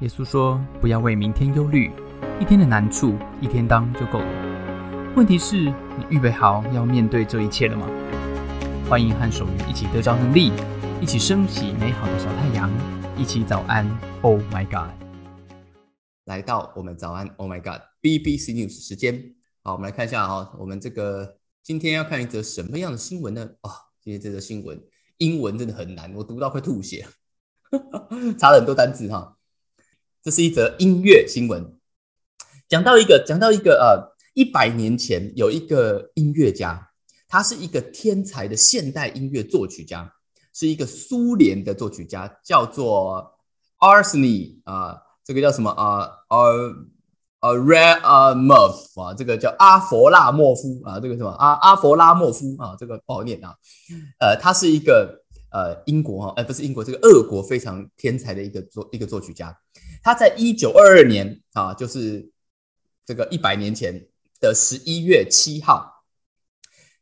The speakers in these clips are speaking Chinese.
耶稣说：“不要为明天忧虑，一天的难处一天当就够了。问题是，你预备好要面对这一切了吗？”欢迎和守愚一起得着能力，一起升起美好的小太阳，一起早安。Oh my God！来到我们早安。Oh my God！BBC News 时间。好，我们来看一下哈，我们这个今天要看一则什么样的新闻呢？哦，今天这则新闻英文真的很难，我读到快吐血，查了很多单字哈。这是一则音乐新闻，讲到一个，讲到一个，呃，一百年前有一个音乐家，他是一个天才的现代音乐作曲家，是一个苏联的作曲家，叫做 Arseny 啊，这个叫什么啊？呃呃，Ramov 啊，这个叫阿佛拉莫夫啊，这个什么阿阿佛拉莫夫啊，这个不好念啊，呃，他是一个呃英国哈，哎，不是英国，这个俄国非常天才的一个作一个作曲家。他在一九二二年啊，就是这个一百年前的十一月七号，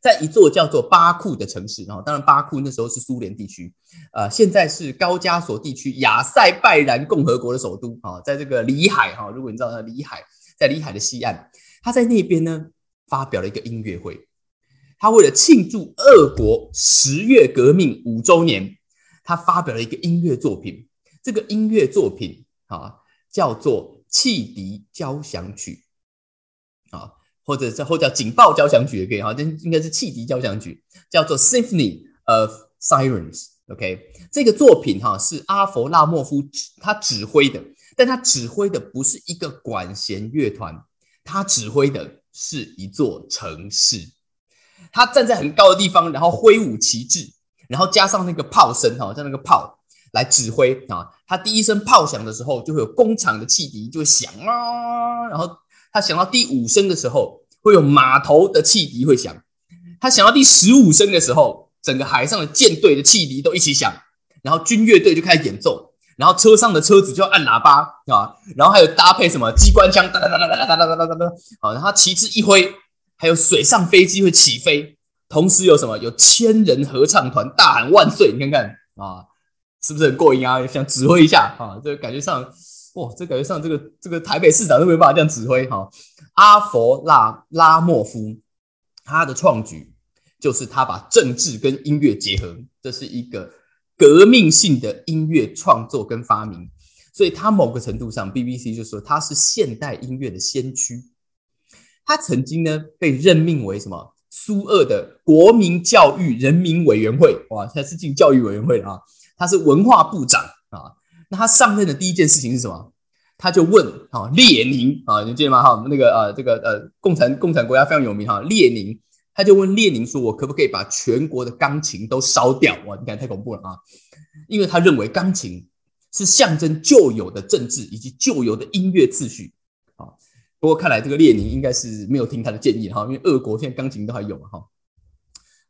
在一座叫做巴库的城市啊，当然巴库那时候是苏联地区，呃，现在是高加索地区亚塞拜然共和国的首都啊，在这个里海哈，如果你知道里海，在里海的西岸，他在那边呢发表了一个音乐会，他为了庆祝俄国十月革命五周年，他发表了一个音乐作品，这个音乐作品。啊，叫做汽笛交响曲，啊，或者叫或叫警报交响曲也可以哈，这应该是汽笛交响曲，叫做 Symphony of Sirens。OK，这个作品哈是阿佛拉莫夫他指挥的，但他指挥的不是一个管弦乐团，他指挥的是一座城市。他站在很高的地方，然后挥舞旗帜，然后加上那个炮声哈，像那个炮。来指挥啊！他第一声炮响的时候，就会有工厂的汽笛就会响啊。然后他响到第五声的时候，会有码头的汽笛会响。他响到第十五声的时候，整个海上的舰队的汽笛都一起响。然后军乐队就开始演奏，然后车上的车子就要按喇叭啊。然后还有搭配什么机关枪哒哒哒哒哒哒哒哒哒哒哒。好，然后旗帜一挥，还有水上飞机会起飞，同时有什么？有千人合唱团大喊万岁！你看看啊。是不是很过瘾啊？想指挥一下啊？这个感觉上，哇，这感觉上，这个这个台北市长都没办法这样指挥哈。阿佛拉拉莫夫他的创举就是他把政治跟音乐结合，这是一个革命性的音乐创作跟发明。所以他某个程度上，BBC 就说他是现代音乐的先驱。他曾经呢被任命为什么苏俄的国民教育人民委员会？哇，他是进教育委员会啊。他是文化部长啊，那他上任的第一件事情是什么？他就问啊，列宁啊，你记得吗？哈，那个呃，这个呃，共产共产国家非常有名哈，列宁，他就问列宁说：“我可不可以把全国的钢琴都烧掉？”哇，你看太恐怖了啊！因为他认为钢琴是象征旧有的政治以及旧有的音乐秩序。不过看来这个列宁应该是没有听他的建议哈，因为俄国现在钢琴都还有嘛哈。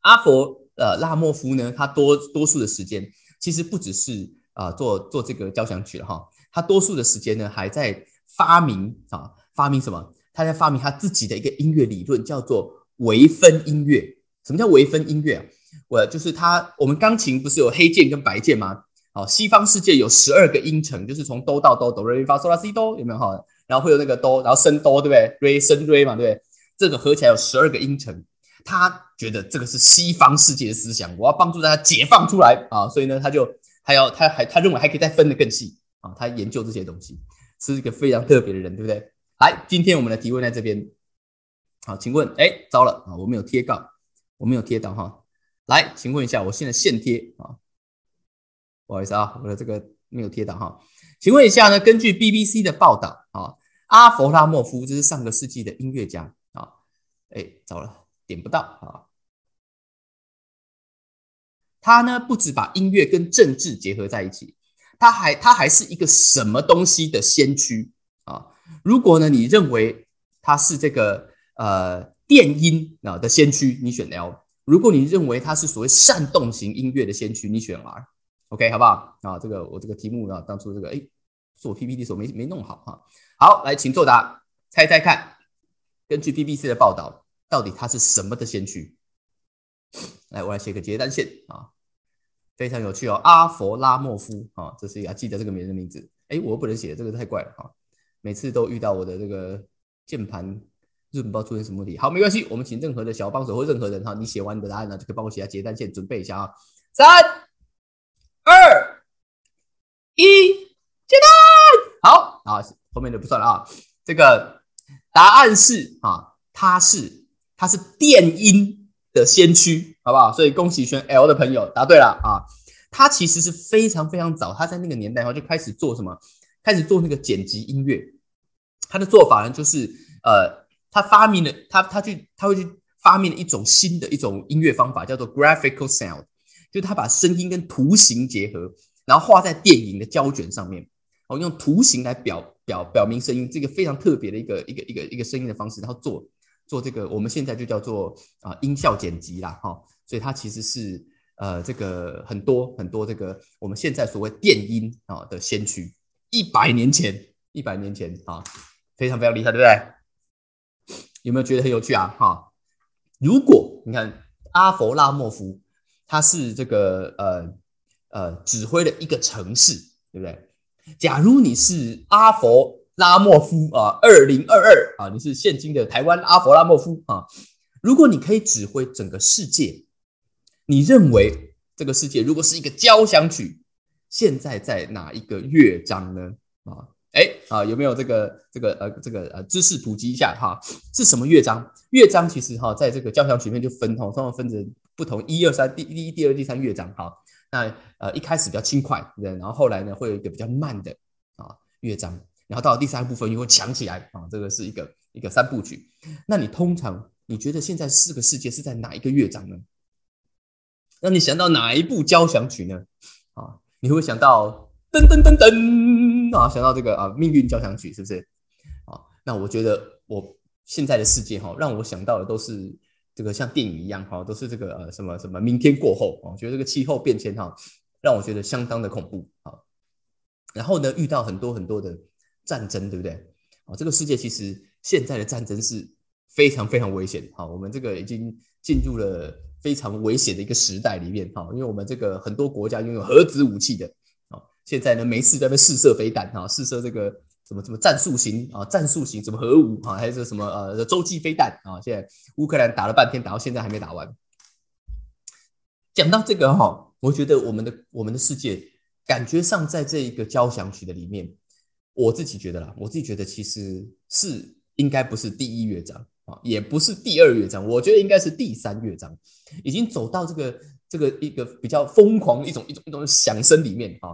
阿佛呃拉莫夫呢，他多多数的时间。其实不只是啊做做这个交响曲了哈，他多数的时间呢还在发明啊发明什么？他在发明他自己的一个音乐理论，叫做微分音乐。什么叫微分音乐啊？我就是他，我们钢琴不是有黑键跟白键吗？好，西方世界有十二个音程，就是从哆到哆，哆瑞咪发嗦拉西哆，有没有哈？然后会有那个哆，然后升哆，对不对？瑞升瑞嘛，对不对？这个合起来有十二个音程。他觉得这个是西方世界的思想，我要帮助大家解放出来啊！所以呢，他就还要他还他认为还可以再分得更细啊！他研究这些东西，是一个非常特别的人，对不对？来，今天我们的提问在这边。好，请问，哎，糟了啊！我没有贴稿，我没有贴到哈。来，请问一下，我现在现贴啊，不好意思啊，我的这个没有贴到哈。请问一下呢？根据 BBC 的报道，阿弗拉莫夫这是上个世纪的音乐家啊，哎，糟了。点不到啊！他呢，不止把音乐跟政治结合在一起，他还他还是一个什么东西的先驱啊？如果呢，你认为他是这个呃电音啊的先驱，你选 L；如果你认为他是所谓煽动型音乐的先驱，你选 R。OK，好不好？啊，这个我这个题目啊，当初这个哎做 PPT 的时候没没弄好哈。好，来，请作答，猜猜看，根据 BBC 的报道。到底他是什么的先驱？来，我来写个结单线啊，非常有趣哦。阿佛拉莫夫啊，这是要记得这个名人的名字。哎，我不能写，这个太怪了哈。每次都遇到我的这个键盘日本不知道出现什么问题。好，没关系，我们请任何的小帮手或任何人哈，你写完你的答案呢，就可以帮我写下结单线，准备一下啊。三、二、一，结单。好后面就不算了啊。这个答案是啊，它是它是电音的先驱，好不好？所以恭喜选 L 的朋友答对了啊。他其实是非常非常早，他在那个年代哈就开始做什么？开始做那个剪辑音乐。他的做法呢，就是呃，他发明了他他去他会去发明了一种新的一种音乐方法，叫做 graphical sound，就他把声音跟图形结合，然后画在电影的胶卷上面，哦，用图形来表表表明声音，这个非常特别的一个一个一个一个声音的方式，然后做做这个我们现在就叫做啊音效剪辑啦，哈，所以它其实是。呃，这个很多很多，这个我们现在所谓电音啊的先驱，一百年前，一百年前啊，非常非常厉害，对不对？有没有觉得很有趣啊？哈，如果你看阿佛拉莫夫，他是这个呃呃指挥的一个城市，对不对？假如你是阿佛拉莫夫啊，二零二二啊，你是现今的台湾阿佛拉莫夫啊，如果你可以指挥整个世界。你认为这个世界如果是一个交响曲，现在在哪一个乐章呢？啊，哎啊，有没有这个这个呃这个呃知识普及一下哈？是什么乐章？乐章其实哈，在这个交响曲里面就分哈，通常分成不同一二三第第一、第二、第三乐章哈。那呃一开始比较轻快，对，然后后来呢会有一个比较慢的啊乐章，然后到了第三部分又会强起来啊，这个是一个一个三部曲。那你通常你觉得现在四个世界是在哪一个乐章呢？那你想到哪一部交响曲呢？啊，你会想到噔噔噔噔啊，想到这个啊命运交响曲是不是？啊，那我觉得我现在的世界哈，让我想到的都是这个像电影一样哈，都是这个呃什么什么明天过后啊，觉得这个气候变迁哈，让我觉得相当的恐怖啊。然后呢，遇到很多很多的战争，对不对？啊，这个世界其实现在的战争是非常非常危险。好，我们这个已经进入了。非常危险的一个时代里面，哈，因为我们这个很多国家拥有核子武器的，啊，现在呢没事在那试射飞弹，哈，试射这个什么什么战术型啊，战术型什么核武，啊，还是什么呃洲际飞弹，啊，现在乌克兰打了半天，打到现在还没打完。讲到这个哈，我觉得我们的我们的世界感觉上在这一个交响曲的里面，我自己觉得啦，我自己觉得其实是应该不是第一乐章。啊，也不是第二乐章，我觉得应该是第三乐章，已经走到这个这个一个比较疯狂一种一种一种响声里面啊。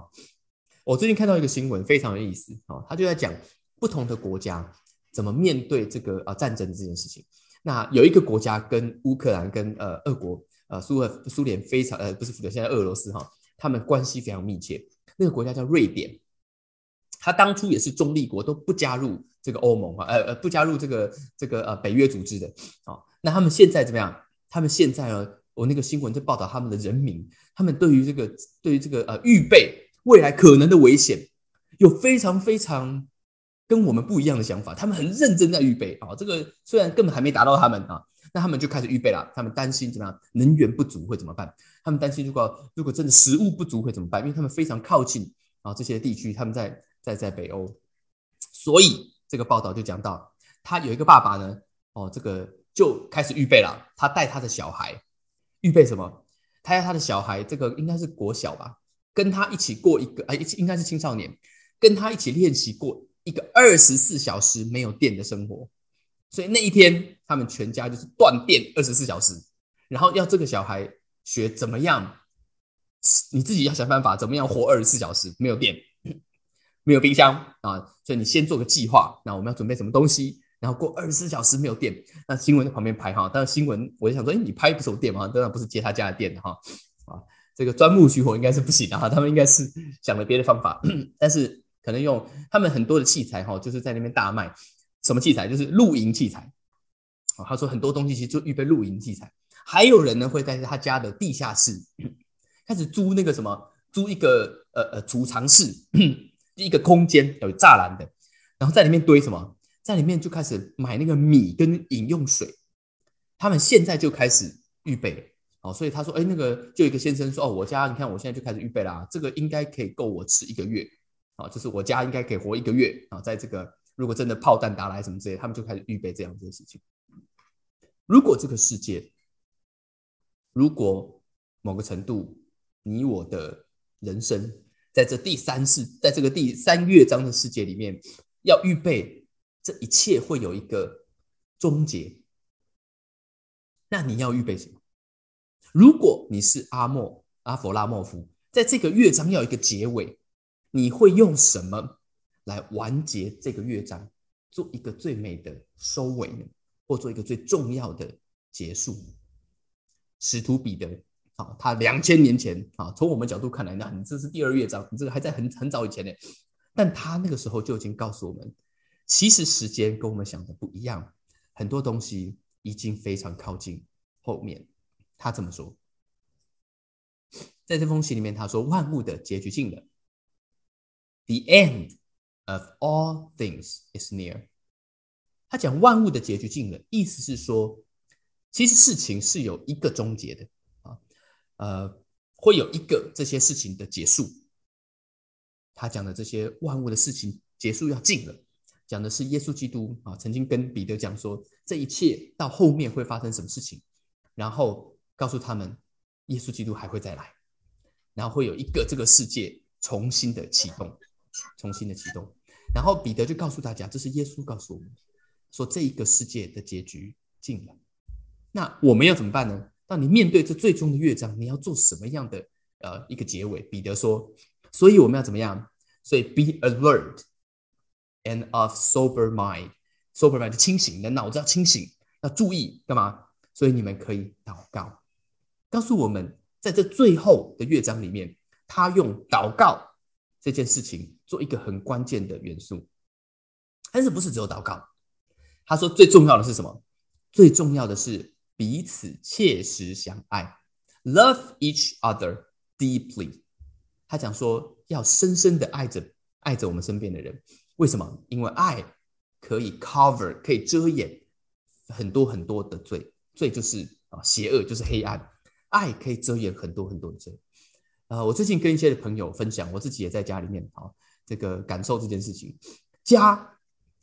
我最近看到一个新闻，非常有意思啊，他就在讲不同的国家怎么面对这个啊战争这件事情。那有一个国家跟乌克兰跟呃俄国呃苏俄苏联非常呃不是苏联现在俄罗斯哈，他们关系非常密切。那个国家叫瑞典，他当初也是中立国，都不加入。这个欧盟啊，呃呃，不加入这个这个呃北约组织的啊，那他们现在怎么样？他们现在呢？我那个新闻就报道他们的人民，他们对于这个对于这个呃预备未来可能的危险，有非常非常跟我们不一样的想法。他们很认真在预备啊，这个虽然根本还没达到他们啊，那他们就开始预备了。他们担心怎么样？能源不足会怎么办？他们担心如果如果真的食物不足会怎么办？因为他们非常靠近啊这些地区，他们在在在北欧，所以。这个报道就讲到，他有一个爸爸呢，哦，这个就开始预备了。他带他的小孩，预备什么？他要他的小孩，这个应该是国小吧，跟他一起过一个，哎，应该是青少年，跟他一起练习过一个二十四小时没有电的生活。所以那一天，他们全家就是断电二十四小时，然后要这个小孩学怎么样，你自己要想办法怎么样活二十四小时没有电。没有冰箱啊，所以你先做个计划。那我们要准备什么东西？然后过二十四小时没有电，那新闻在旁边拍哈。但是新闻我就想说，哎，你拍不是有电吗？当然不是接他家的电哈。这个钻木取火应该是不行的哈。他们应该是想了别的方法，但是可能用他们很多的器材哈，就是在那边大卖。什么器材？就是露营器材。啊，他说很多东西其实就预备露营器材。还有人呢会在他家的地下室开始租那个什么，租一个呃呃储藏室。一个空间有栅栏的，然后在里面堆什么？在里面就开始买那个米跟饮用水。他们现在就开始预备哦，所以他说：“哎，那个就一个先生说，哦，我家你看我现在就开始预备啦，这个应该可以够我吃一个月啊，就是我家应该可以活一个月啊，在这个如果真的炮弹打来什么之类，他们就开始预备这样子的事情。如果这个世界，如果某个程度，你我的人生在这第三世，在这个第三乐章的世界里面，要预备这一切会有一个终结，那你要预备什么？如果你是阿莫阿佛拉莫夫，在这个乐章要一个结尾，你会用什么来完结这个乐章，做一个最美的收尾呢？或做一个最重要的结束？使徒彼得啊，他两千年前啊，从我们角度看来，那你这是第二乐章，你这个还在很很早以前呢。但他那个时候就已经告诉我们，其实时间跟我们想的不一样，很多东西已经非常靠近后面。他这么说，在这封信里面，他说万物的结局近了，The end of all things is near。他讲万物的结局近了，意思是说，其实事情是有一个终结的啊，呃，会有一个这些事情的结束。他讲的这些万物的事情结束要近了，讲的是耶稣基督啊，曾经跟彼得讲说，这一切到后面会发生什么事情，然后告诉他们，耶稣基督还会再来，然后会有一个这个世界重新的启动，重新的启动，然后彼得就告诉大家，这是耶稣告诉我们。说这一个世界的结局近了，那我们要怎么办呢？当你面对这最终的乐章，你要做什么样的呃一个结尾？彼得说，所以我们要怎么样？所以 be alert and of sober mind，sober mind 清醒，你的脑子要清醒，要注意干嘛？所以你们可以祷告，告诉我们在这最后的乐章里面，他用祷告这件事情做一个很关键的元素，但是不是只有祷告？他说：“最重要的是什么？最重要的是彼此切实相爱，love each other deeply。”他讲说要深深的爱着爱着我们身边的人。为什么？因为爱可以 cover，可以遮掩很多很多的罪。罪就是啊，邪恶就是黑暗。爱可以遮掩很多很多的罪。呃，我最近跟一些朋友分享，我自己也在家里面啊，这个感受这件事情。家。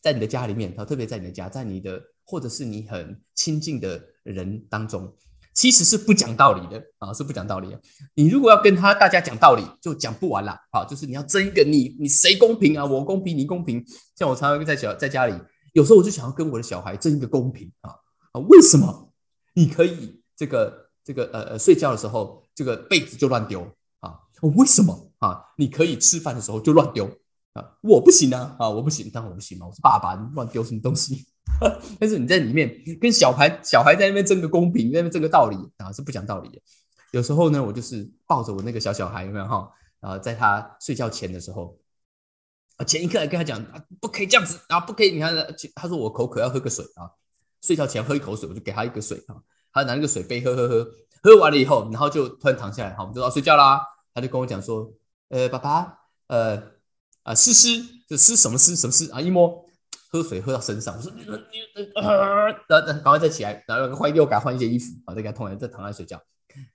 在你的家里面，啊，特别在你的家，在你的或者是你很亲近的人当中，其实是不讲道理的啊，是不讲道理的。你如果要跟他大家讲道理，就讲不完了啊。就是你要争一个你你谁公平啊，我公平你公平。像我常常在小在家里，有时候我就想要跟我的小孩争一个公平啊啊，为什么你可以这个这个呃呃睡觉的时候这个被子就乱丢啊？为什么啊？你可以吃饭的时候就乱丢？啊，我不行啊！啊，我不行，当然我不行嘛，我是爸爸，你乱丢什么东西？但是你在里面跟小孩小孩在那边争个公平，在那边争个道理啊，是不讲道理的。有时候呢，我就是抱着我那个小小孩，有没有哈？啊，在他睡觉前的时候，啊，前一刻还跟他讲啊，不可以这样子啊，不可以。你看，他说我口渴要喝个水啊，睡觉前喝一口水，我就给他一个水啊，他拿那个水杯喝喝喝，喝完了以后，然后就突然躺下来，好，我们就要睡觉啦。他就跟我讲说，呃，爸爸，呃。啊，湿湿就湿什么湿什么湿啊！一摸，喝水喝到身上，我说你你呃，然后赶快再起来，然后换又给他换一件衣服啊，再给他通完再躺下睡觉。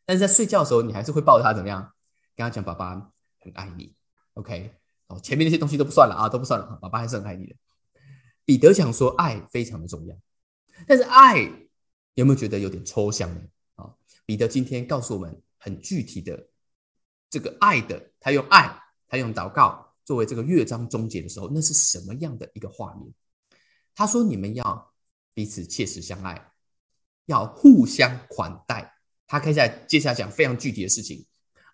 但是在睡觉的时候，你还是会抱着他怎么样？跟他讲爸爸很爱你，OK？哦，前面那些东西都不算了啊，都不算了，爸爸还是很爱你的。彼得讲说爱非常的重要，但是爱有没有觉得有点抽象呢？啊，彼得今天告诉我们很具体的这个爱的，他用爱，他用祷告。作为这个乐章终结的时候，那是什么样的一个画面？他说：“你们要彼此切实相爱，要互相款待。”他开下接下来讲非常具体的事情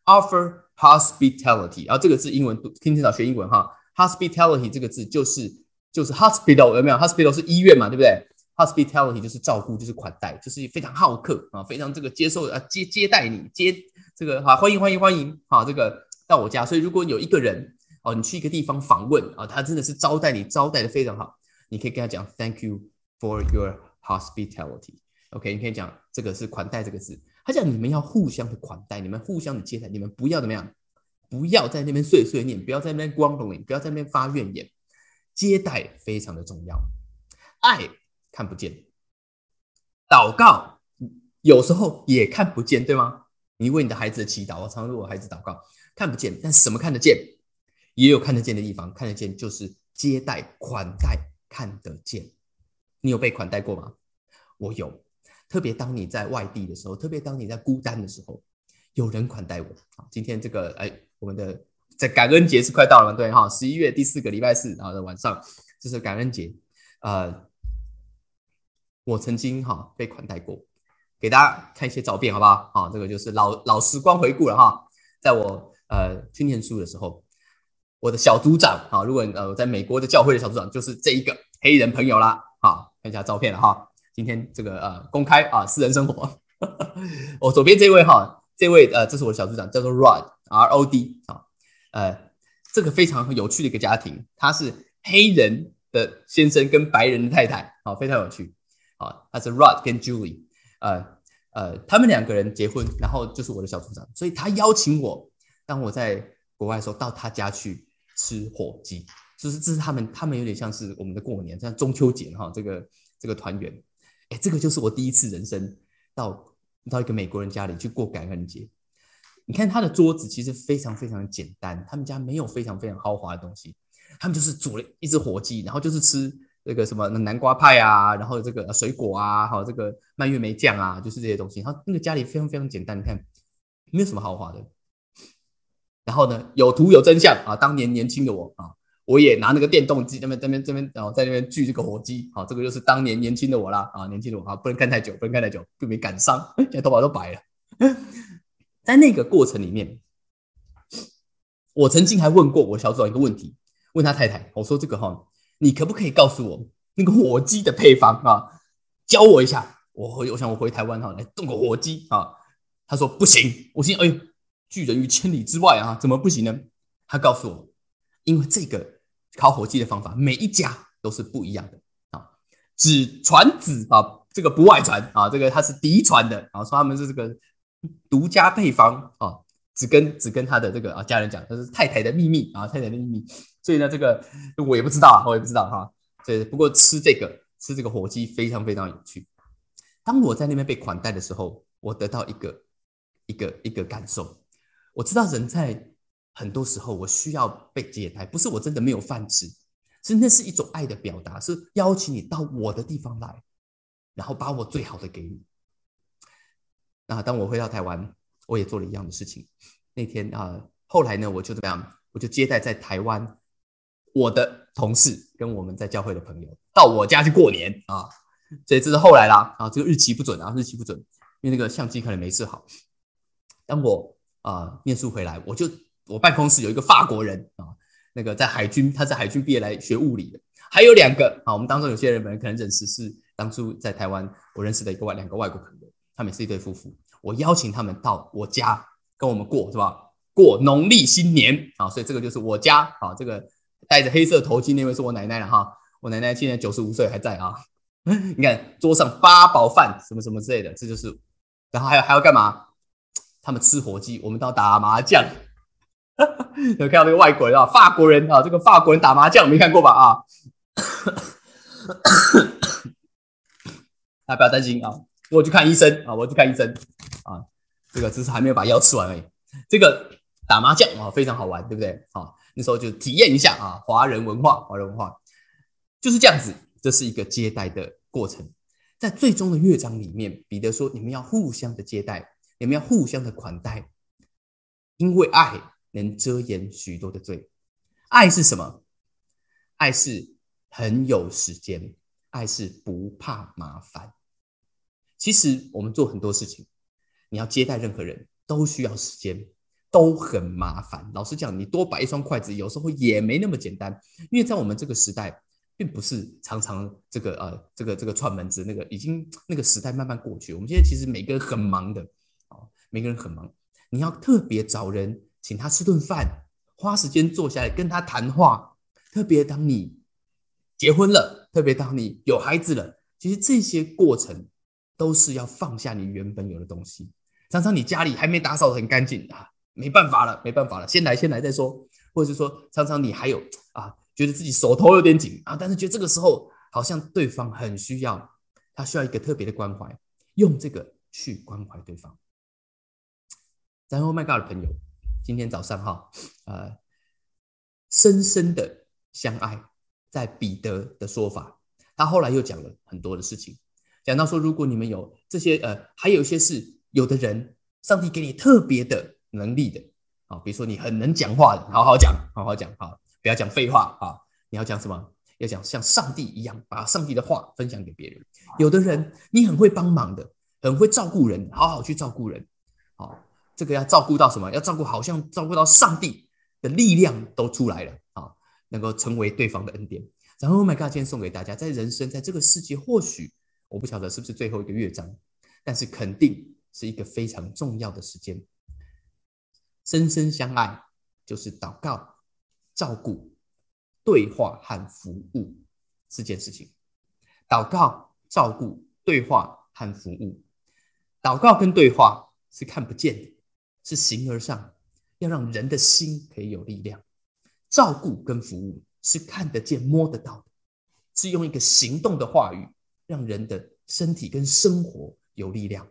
，offer hospitality。然后这个字英文听听到学英文哈，hospitality 这个字就是就是 hospital 有没有？hospital 是医院嘛，对不对？hospitality 就是照顾，就是款待，就是非常好客啊，非常这个接受啊接接待你接这个好欢迎欢迎欢迎好这个到我家。所以如果有一个人。哦，你去一个地方访问啊，他真的是招待你，招待的非常好。你可以跟他讲，Thank you for your hospitality。OK，你可以讲这个是款待这个字。他讲你们要互相的款待，你们互相的接待，你们不要怎么样，不要在那边碎碎念，不要在那边光荣，不要在那边发怨言。接待非常的重要，爱看不见，祷告有时候也看不见，对吗？你为你的孩子的祈祷，我常为我孩子祷告，看不见，但什么看得见？也有看得见的地方，看得见就是接待款待看得见。你有被款待过吗？我有，特别当你在外地的时候，特别当你在孤单的时候，有人款待我。好，今天这个哎，我们的在感恩节是快到了，对哈，十一月第四个礼拜四啊的晚上，这是感恩节。呃，我曾经哈被款待过，给大家看一些照片，好不好？好，这个就是老老时光回顾了哈，在我呃去念书的时候。我的小组长啊，如果呃在美国的教会的小组长就是这一个黑人朋友啦，好看一下照片了哈。今天这个呃公开啊私人生活，我左边这位哈，这位呃这是我的小组长，叫做 Rod R O D 啊，呃这个非常有趣的一个家庭，他是黑人的先生跟白人的太太，好非常有趣啊，他是 Rod 跟 Julie，呃呃他们两个人结婚，然后就是我的小组长，所以他邀请我，当我在国外的时候到他家去。吃火鸡，就是这是他们，他们有点像是我们的过年，像中秋节哈，这个这个团圆，哎，这个就是我第一次人生到到一个美国人家里去过感恩节。你看他的桌子其实非常非常简单，他们家没有非常非常豪华的东西，他们就是煮了一只火鸡，然后就是吃那个什么南瓜派啊，然后这个水果啊，还有这个蔓越莓酱啊，就是这些东西。然后那个家里非常非常简单，你看没有什么豪华的。然后呢，有图有真相啊！当年年轻的我啊，我也拿那个电动机那边、这边、这边，然后在那边锯这个火鸡。好，这个就是当年年轻的我啦啊！年轻的我啊，不能看太久，不能看太久，避免感伤。现在头发都白了。在那个过程里面，我曾经还问过我小组长一个问题，问他太太，我说这个哈，你可不可以告诉我那个火鸡的配方啊？教我一下。我回，我想我回台湾哈，来种个火鸡啊。他说不行。我心哎呦。拒人于千里之外啊，怎么不行呢？他告诉我，因为这个烤火鸡的方法，每一家都是不一样的啊，只传子啊，这个不外传啊，这个他是嫡传的啊，说他们是这个独家配方啊，只跟只跟他的这个啊家人讲，这是太太的秘密啊，太太的秘密。所以呢，这个我也不知道，我也不知道哈。对，不过吃这个吃这个火鸡非常非常有趣。当我在那边被款待的时候，我得到一个一个一个感受。我知道人在很多时候，我需要被接待，不是我真的没有饭吃，是那是一种爱的表达，是邀请你到我的地方来，然后把我最好的给你。那当我回到台湾，我也做了一样的事情。那天啊，后来呢，我就怎么样？我就接待在台湾我的同事跟我们在教会的朋友到我家去过年啊。所以这是后来啦啊，这个日期不准啊，日期不准，因为那个相机可能没设好。当我啊，念书回来，我就我办公室有一个法国人啊，那个在海军，他在海军毕业来学物理的，还有两个啊，我们当中有些人可能认识，是当初在台湾我认识的一个外两个外国朋友，他们是一对夫妇，我邀请他们到我家跟我们过是吧？过农历新年啊，所以这个就是我家啊，这个戴着黑色头巾那位是我奶奶了哈，我奶奶今年九十五岁还在啊，你看桌上八宝饭什么什么之类的，这就是，然后还有还要干嘛？他们吃火鸡，我们到打麻将。有看到那个外国人啊，法国人啊，这个法国人打麻将没看过吧？啊，大家不要担心啊，我去看医生啊，我去看医生啊。这个只是还没有把药吃完而已。这个打麻将啊，非常好玩，对不对？啊，那时候就体验一下啊，华人文化，华人文化就是这样子。这是一个接待的过程，在最终的乐章里面，彼得说：“你们要互相的接待。”你们要互相的款待，因为爱能遮掩许多的罪。爱是什么？爱是很有时间，爱是不怕麻烦。其实我们做很多事情，你要接待任何人都需要时间，都很麻烦。老实讲，你多摆一双筷子，有时候也没那么简单。因为在我们这个时代，并不是常常这个呃这个这个串门子，那个已经那个时代慢慢过去。我们现在其实每个人很忙的啊。每个人很忙，你要特别找人请他吃顿饭，花时间坐下来跟他谈话。特别当你结婚了，特别当你有孩子了，其实这些过程都是要放下你原本有的东西。常常你家里还没打扫的很干净啊，没办法了，没办法了，先来先来再说。或者是说，常常你还有啊，觉得自己手头有点紧啊，但是觉得这个时候好像对方很需要，他需要一个特别的关怀，用这个去关怀对方。然后，My God 的朋友，今天早上哈，呃，深深的相爱。在彼得的说法，他后来又讲了很多的事情，讲到说，如果你们有这些呃，还有一些是有的人，上帝给你特别的能力的啊，比如说你很能讲话的，好好讲，好好讲，好，不要讲废话啊，你要讲什么？要讲像上帝一样，把上帝的话分享给别人。有的人你很会帮忙的，很会照顾人，好好去照顾人，好，这个要照顾到什么？要照顾好像照顾到上帝的力量都出来了啊。能够成为对方的恩典。然后，Oh my God，今天送给大家，在人生，在这个世界，或许我不晓得是不是最后一个乐章，但是肯定是一个非常重要的时间。深深相爱，就是祷告、照顾、对话和服务四件事情。祷告、照顾、对话和服务。祷告跟对话是看不见的，是形而上，要让人的心可以有力量。照顾跟服务是看得见、摸得到的，是用一个行动的话语，让人的身体跟生活有力量。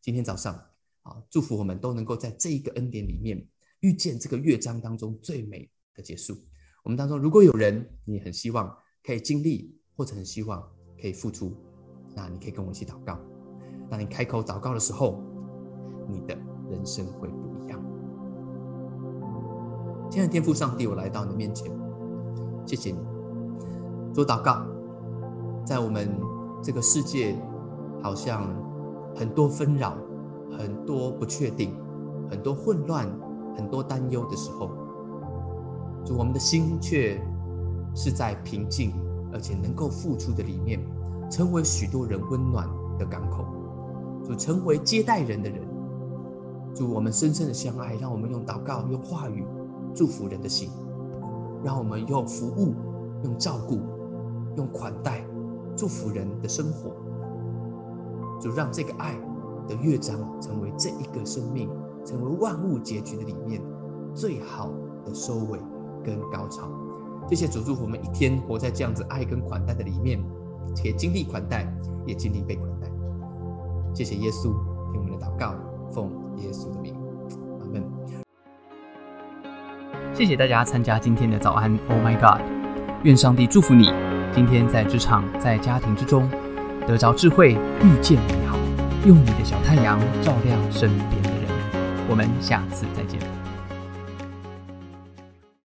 今天早上啊，祝福我们都能够在这一个恩典里面遇见这个乐章当中最美的结束。我们当中如果有人你很希望可以经历，或者很希望可以付出，那你可以跟我一起祷告。当你开口祷告的时候，你的人生会不一样。亲爱的天父上帝，我来到你的面前，谢谢你。做祷告，在我们这个世界好像很多纷扰、很多不确定、很多混乱、很多担忧的时候，就我们的心却是在平静而且能够付出的里面，成为许多人温暖的港口，就成为接待人的人。主我们深深的相爱，让我们用祷告、用话语。祝福人的心，让我们用服务、用照顾、用款待，祝福人的生活。就让这个爱的乐章成为这一个生命，成为万物结局的里面最好的收尾跟高潮。谢谢主，祝福我们一天活在这样子爱跟款待的里面，且经历款待，也经历被款待。谢谢耶稣，听我们的祷告，奉耶稣的名，阿门。谢谢大家参加今天的早安，Oh my God！愿上帝祝福你，今天在职场、在家庭之中得着智慧，遇见美好，用你的小太阳照亮身边的人。我们下次再见。